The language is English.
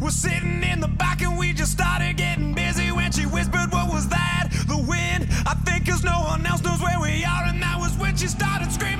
We're sitting in the back and we just started getting busy when she whispered, What was that? The wind. I think 'cause no one else knows where we are, and that was when she started screaming.